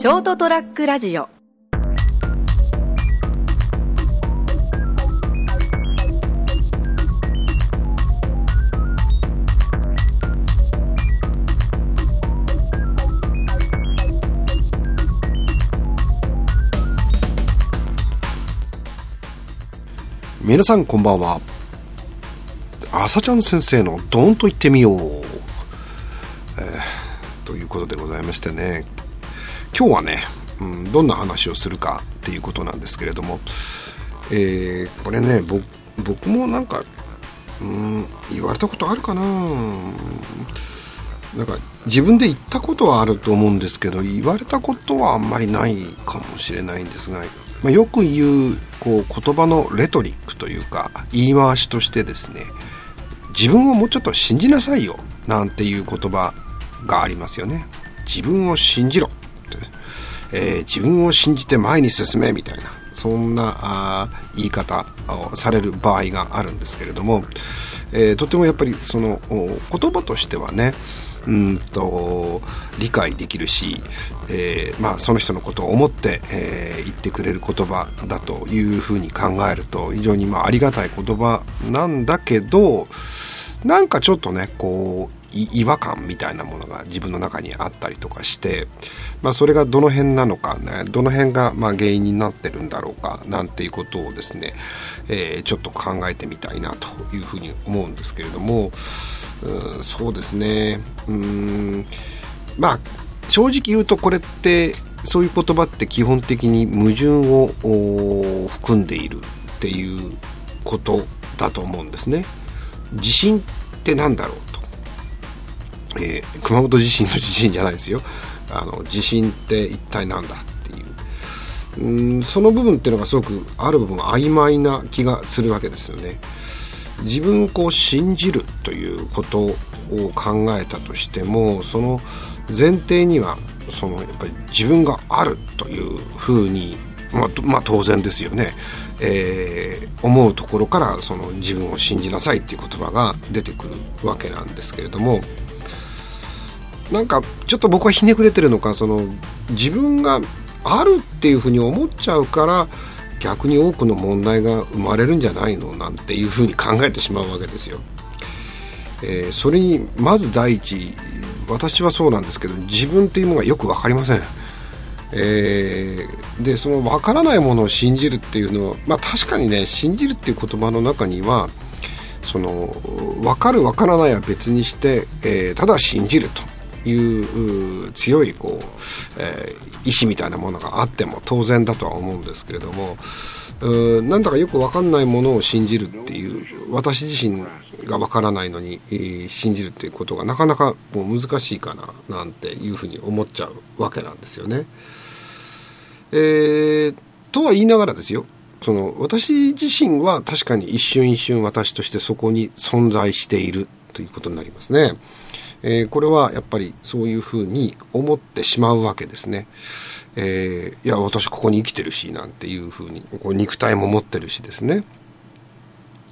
ショートトラックラジオ。皆さんこんばんは。朝ちゃん先生の「ドーンと言ってみよう」えーということでございましてね。今日はね、うん、どんな話をするかっていうことなんですけれども、えーこれね僕もなんか、うん、言われたことあるかな。なんか自分で言ったことはあると思うんですけど言われたことはあんまりないかもしれないんですが、まあ、よく言うこう言葉のレトリックというか言い回しとしてですね自分をもうちょっと信じなさいよなんていう言葉がありますよね。自分を信じろ、えー自分を信じて前に進めみたいなそんなあ言い方をされる場合があるんですけれども、えーとてもやっぱりその言葉としてはねうんと理解できるし、えーまあ、その人のことを思って、えー言ってくれる言葉だというふうに考えると非常にまあありがたい言葉なんだけどなんかちょっとねこう違和感みたいなものが自分の中にあったりとかして、まあ、それがどの辺なのかねどの辺がまあ原因になってるんだろうかなんていうことをですね、えーちょっと考えてみたいなというふうに思うんですけれどもうそうですねうんまあ正直言うとこれってそういう言葉って基本的に矛盾を含んでいるっていうことだと思うんですね。地震って何だろう、えー熊本地震の地震じゃないですよ。あの地震って一体何だっていう。うんその部分っていうのがすごくある部分曖昧な気がするわけですよね。自分をこう信じるということを考えたとしてもその前提にはそのやっぱり自分があるというふうに、まあまあ、当然ですよね、えー思うところからその自分を信じなさいっていう言葉が出てくるわけなんですけれどもなんかちょっと僕はひねくれてるのかその自分があるっていうふうに思っちゃうから逆に多くの問題が生まれるんじゃないのなんていうふうに考えてしまうわけですよ。えーそれにまず第一私はそうなんですけど自分っていうものがよく分かりません。えーでその分からないものを信じるっていうのはまあ確かにね信じるっていう言葉の中にはその分かる分からないは別にして、えーただ信じるという強いこう、えー意志みたいなものがあっても当然だとは思うんですけれどもうなんだかよく分かんないものを信じるっていう私自身が分からないのに、えー信じるっていうことがなかなかもう難しいかななんていうふうに思っちゃうわけなんですよね。えーとは言いながらですよその私自身は確かに一瞬一瞬私としてそこに存在しているということになりますね。えーこれはやっぱりそういうふうに思ってしまうわけですね。えーいや私ここに生きてるしなんていうふうにこう肉体も持ってるしですね。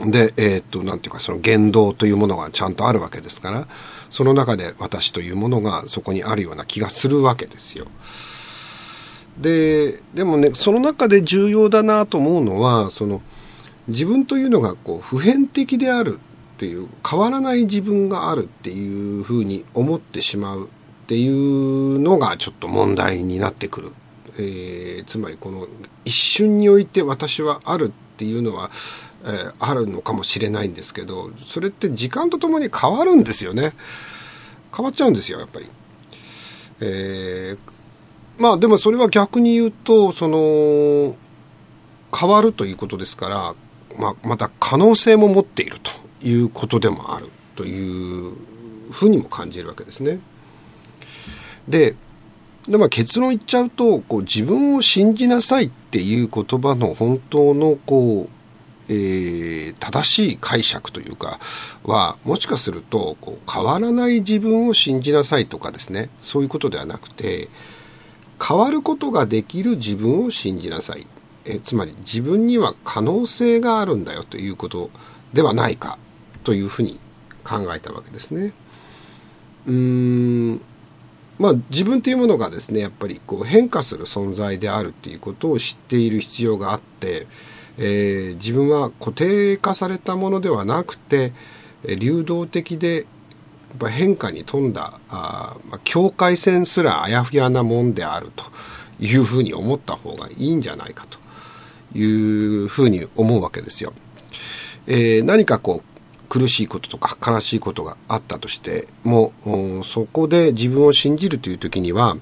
で、えーっと、なんていうか、その言動というものがちゃんとあるわけですから、その中で私というものがそこにあるような気がするわけですよ。で、でもね、その中で重要だなと思うのは、その、自分というのがこう普遍的であるっていう変わらない自分があるっていうふうに思ってしまう。っていうのがちょっと問題になってくる、えーつまりこの一瞬において私はあるっていうのは、えーあるのかもしれないんですけどそれって時間とともに変わるんですよね。変わっちゃうんですよやっぱり。えーまあでもそれは逆に言うとその変わるということですから、まあ、また可能性も持っていると。いうことでもあるというふうにも感じるわけですね。でで、まあ、結論言っちゃうとこう自分を信じなさいっていう言葉の本当のこう、えー正しい解釈というかはもしかするとこう変わらない自分を信じなさいとかですね。そういうことではなくて変わることができる自分を信じなさい。えつまり自分には可能性があるんだよということではないか。というふうに考えたわけですね。うーんまあ、自分というものがですねやっぱりこう変化する存在であるっていうことを知っている必要があって、えー、自分は固定化されたものではなくて流動的でやっぱ変化に富んだあ、まあ、境界線すらあやふやなもんであるというふうに思った方がいいんじゃないかというふうに思うわけですよ。えー、何かこう苦しいこととか悲しいことがあったとしてもそこで自分を信じるという時には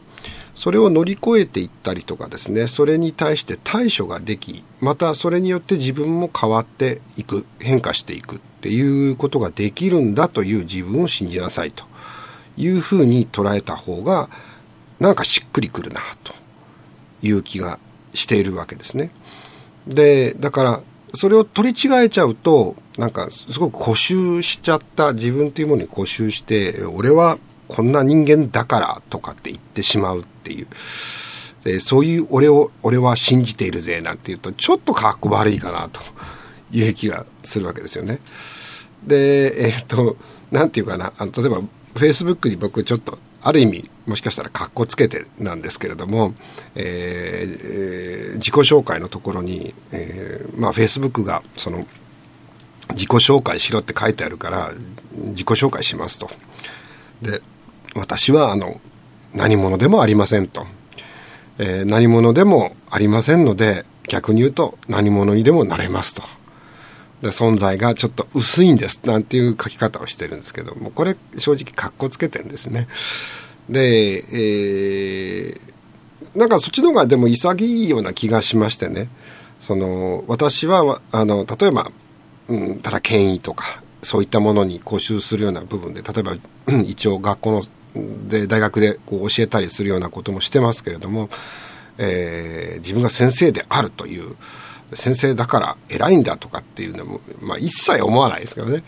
それを乗り越えていったりとかですねそれに対して対処ができまたそれによって自分も変わっていく変化していくっていうことができるんだという自分を信じなさいというふうに捉えた方がなんかしっくりくるなという気がしているわけですね。でだからそれを取り違えちゃうとなんかすごく固執しちゃった自分というものに固執して俺はこんな人間だからとかって言ってしまうっていうでそういう俺を俺は信じているぜなんて言うとちょっとかっこ悪いかなという気がするわけですよね。でえー、っとなんていうかなあの例えばフェイスブックに僕ちょっとある意味もしかしたらかっこつけてなんですけれども、えー、自己紹介のところに、えー、まあフェイスブックがその自己紹介しろって書いてあるから自己紹介しますと。で私はあの何者でもありませんと、えー、何者でもありませんので逆に言うと何者にでもなれますと。で存在がちょっと薄いんですなんていう書き方をしてるんですけどもこれ正直かっこつけてるんですね。で、えー、なんかそっちの方がでも潔いような気がしましてねその私はあの例えばうん、ただ権威とかそういったものに固執するような部分で例えば一応学校ので大学でこう教えたりするようなこともしてますけれども、えー、自分が先生であるという先生だから偉いんだとかっていうのも、まあ、一切思わないですけどね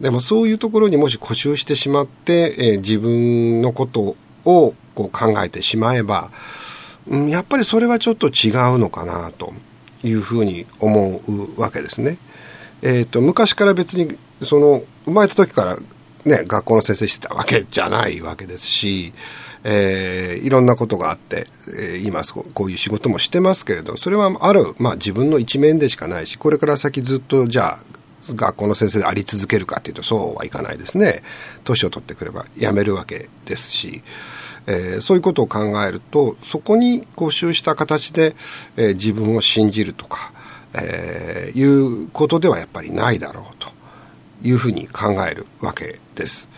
でもそういうところにもし固執してしまって、えー、自分のことをこう考えてしまえば、うん、やっぱりそれはちょっと違うのかなというふうに思うわけですね。えーと、昔から別にその生まれた時からね、学校の先生してたわけじゃないわけですし、えー、いろんなことがあって、えー、今こういう仕事もしてますけれどそれはある、まあ、自分の一面でしかないしこれから先ずっとじゃあ学校の先生であり続けるかというとそうはいかないですね。年を取ってくれば辞めるわけですし、えー、そういうことを考えるとそこに固執した形で、えー、自分を信じるとかえー、いうことではやっぱりないだろういうふうに考えるわけです。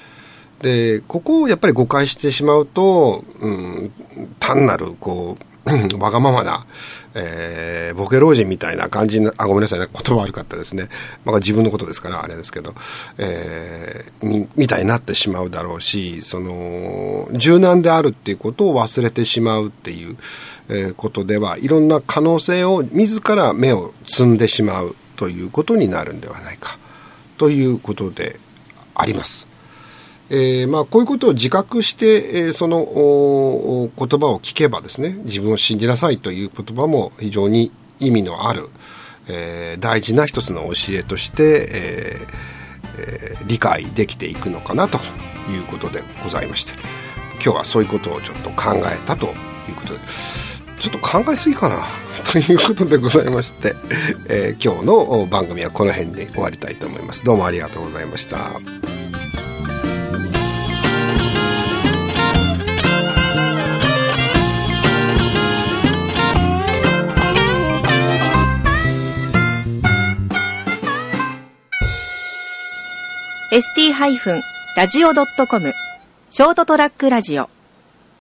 でここをやっぱり誤解してしまうと、うん、単なるこうわがままな、えー、ボケ老人みたいな感じなあごめんなさいね言葉悪かったですね、まあ、自分のことですからあれですけど、えー、みみたいになってしまうだろうしその柔軟であるっていうことを忘れてしまうっていう、えことではいろんな可能性を自ら目を摘んでしまうということになるんではないかということであります。えーまあ、こういうことを自覚して、えー、その言葉を聞けばですね自分を信じなさいという言葉も非常に意味のある、えー、大事な一つの教えとして、えーえー、理解できていくのかなということでございまして今日はそういうことをちょっと考えたということでちょっと考えすぎかな ということでございまして、えー、今日の番組はこの辺で終わりたいと思います。どうもありがとうございました。st-radio.com ショートトラックラジオ